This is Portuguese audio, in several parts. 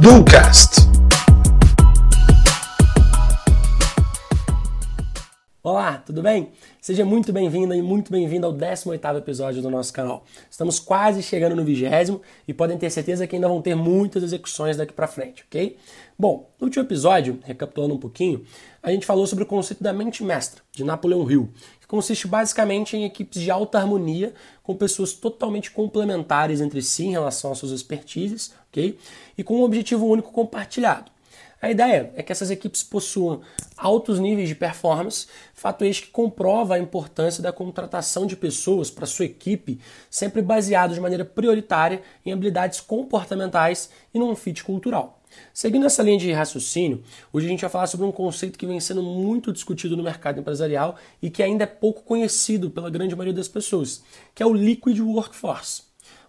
Ducast. Olá, tudo bem? Seja muito bem-vinda e muito bem-vindo ao 18º episódio do nosso canal. Estamos quase chegando no vigésimo e podem ter certeza que ainda vão ter muitas execuções daqui para frente, ok? Bom, no último episódio, recapitulando um pouquinho, a gente falou sobre o conceito da mente mestra, de Napoleão Hill, que consiste basicamente em equipes de alta harmonia com pessoas totalmente complementares entre si em relação às suas expertises, ok? E com um objetivo único compartilhado. A ideia é que essas equipes possuam altos níveis de performance, fato este que comprova a importância da contratação de pessoas para sua equipe, sempre baseado de maneira prioritária em habilidades comportamentais e num fit cultural. Seguindo essa linha de raciocínio, hoje a gente vai falar sobre um conceito que vem sendo muito discutido no mercado empresarial e que ainda é pouco conhecido pela grande maioria das pessoas, que é o Liquid Workforce.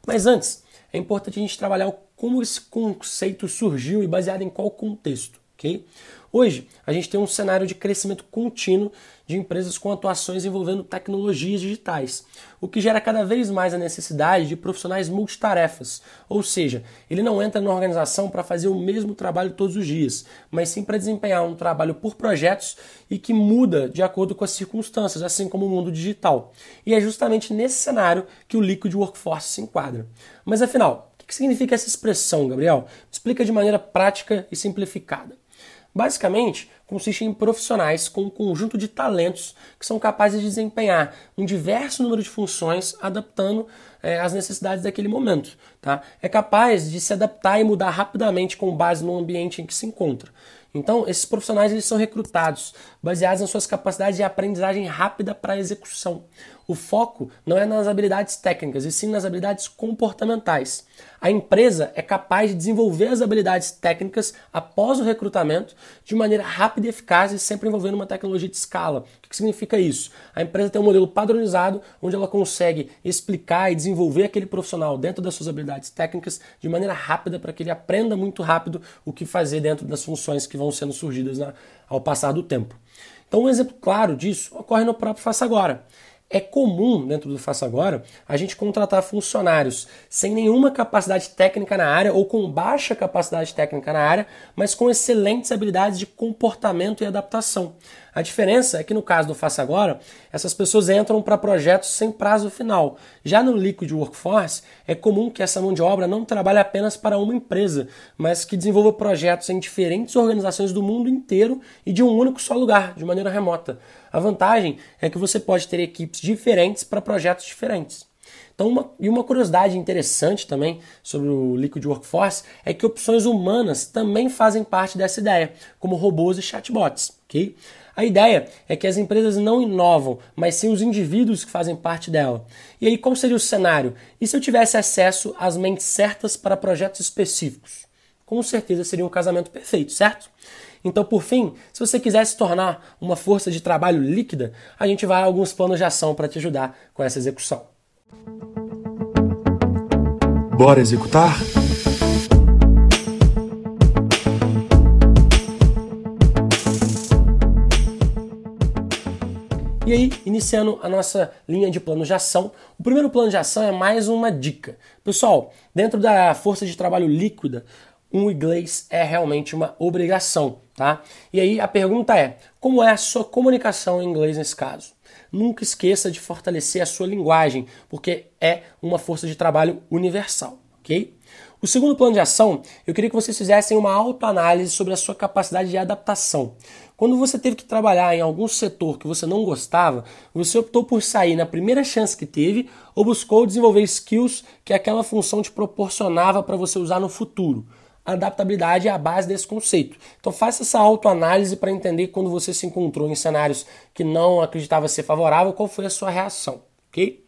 Mas antes, é importante a gente trabalhar como esse conceito surgiu e baseado em qual contexto, ok? Hoje, a gente tem um cenário de crescimento contínuo de empresas com atuações envolvendo tecnologias digitais, o que gera cada vez mais a necessidade de profissionais multitarefas, ou seja, ele não entra na organização para fazer o mesmo trabalho todos os dias, mas sim para desempenhar um trabalho por projetos e que muda de acordo com as circunstâncias, assim como o mundo digital. E é justamente nesse cenário que o Liquid Workforce se enquadra. Mas afinal, que significa essa expressão, Gabriel? Explica de maneira prática e simplificada. Basicamente, consiste em profissionais com um conjunto de talentos que são capazes de desempenhar um diverso número de funções, adaptando é, às necessidades daquele momento. Tá? É capaz de se adaptar e mudar rapidamente com base no ambiente em que se encontra. Então, esses profissionais eles são recrutados baseados nas suas capacidades de aprendizagem rápida para execução. O foco não é nas habilidades técnicas, e sim nas habilidades comportamentais. A empresa é capaz de desenvolver as habilidades técnicas após o recrutamento de maneira rápida e eficaz e sempre envolvendo uma tecnologia de escala. O que significa isso? A empresa tem um modelo padronizado onde ela consegue explicar e desenvolver aquele profissional dentro das suas habilidades técnicas de maneira rápida para que ele aprenda muito rápido o que fazer dentro das funções que vão sendo surgidas na, ao passar do tempo. Então, um exemplo claro disso ocorre no próprio Faça Agora. É comum, dentro do Faça Agora, a gente contratar funcionários sem nenhuma capacidade técnica na área ou com baixa capacidade técnica na área, mas com excelentes habilidades de comportamento e adaptação. A diferença é que no caso do Faça Agora, essas pessoas entram para projetos sem prazo final. Já no Liquid Workforce, é comum que essa mão de obra não trabalhe apenas para uma empresa, mas que desenvolva projetos em diferentes organizações do mundo inteiro e de um único só lugar, de maneira remota. A vantagem é que você pode ter equipes diferentes para projetos diferentes. Então, uma, e uma curiosidade interessante também sobre o Liquid Workforce é que opções humanas também fazem parte dessa ideia, como robôs e chatbots. Okay? A ideia é que as empresas não inovam, mas sim os indivíduos que fazem parte dela. E aí, qual seria o cenário? E se eu tivesse acesso às mentes certas para projetos específicos? Com certeza seria um casamento perfeito, certo? Então, por fim, se você quiser se tornar uma força de trabalho líquida, a gente vai a alguns planos de ação para te ajudar com essa execução. Bora executar? E aí, iniciando a nossa linha de plano de ação, o primeiro plano de ação é mais uma dica. Pessoal, dentro da força de trabalho líquida, um inglês é realmente uma obrigação, tá? E aí a pergunta é: como é a sua comunicação em inglês nesse caso? Nunca esqueça de fortalecer a sua linguagem, porque é uma força de trabalho universal, ok? O segundo plano de ação, eu queria que vocês fizessem uma autoanálise sobre a sua capacidade de adaptação. Quando você teve que trabalhar em algum setor que você não gostava, você optou por sair na primeira chance que teve ou buscou desenvolver skills que aquela função te proporcionava para você usar no futuro. A adaptabilidade é a base desse conceito. Então faça essa autoanálise para entender quando você se encontrou em cenários que não acreditava ser favorável, qual foi a sua reação, ok?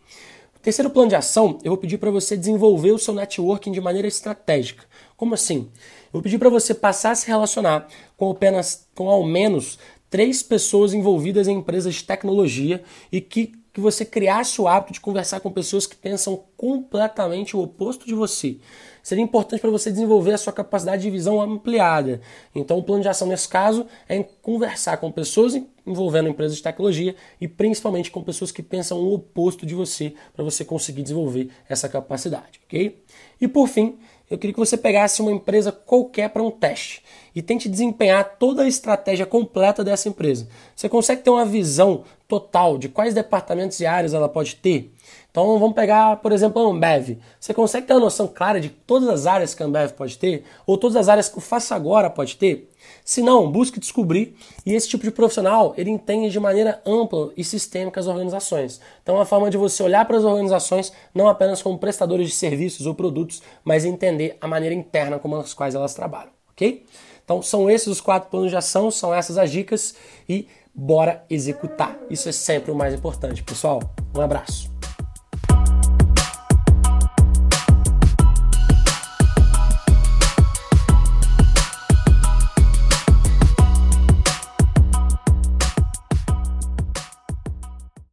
Terceiro plano de ação, eu vou pedir para você desenvolver o seu networking de maneira estratégica. Como assim? Eu vou pedir para você passar a se relacionar com apenas com ao menos três pessoas envolvidas em empresas de tecnologia e que que você criasse o hábito de conversar com pessoas que pensam completamente o oposto de você. Seria importante para você desenvolver a sua capacidade de visão ampliada. Então, o plano de ação nesse caso é conversar com pessoas envolvendo empresas de tecnologia e principalmente com pessoas que pensam o oposto de você para você conseguir desenvolver essa capacidade, ok? E por fim, eu queria que você pegasse uma empresa qualquer para um teste e tente desempenhar toda a estratégia completa dessa empresa. Você consegue ter uma visão total de quais departamentos e áreas ela pode ter? Então vamos pegar, por exemplo, a Ambev. Você consegue ter uma noção clara de todas as áreas que a Ambev pode ter? Ou todas as áreas que o Faça Agora pode ter? Se não, busque descobrir. E esse tipo de profissional, ele entende de maneira ampla e sistêmica as organizações. Então é uma forma de você olhar para as organizações não apenas como prestadores de serviços ou produtos, mas entender a maneira interna como as quais elas trabalham, ok? Então são esses os quatro planos de ação, são essas as dicas e bora executar. Isso é sempre o mais importante, pessoal. Um abraço.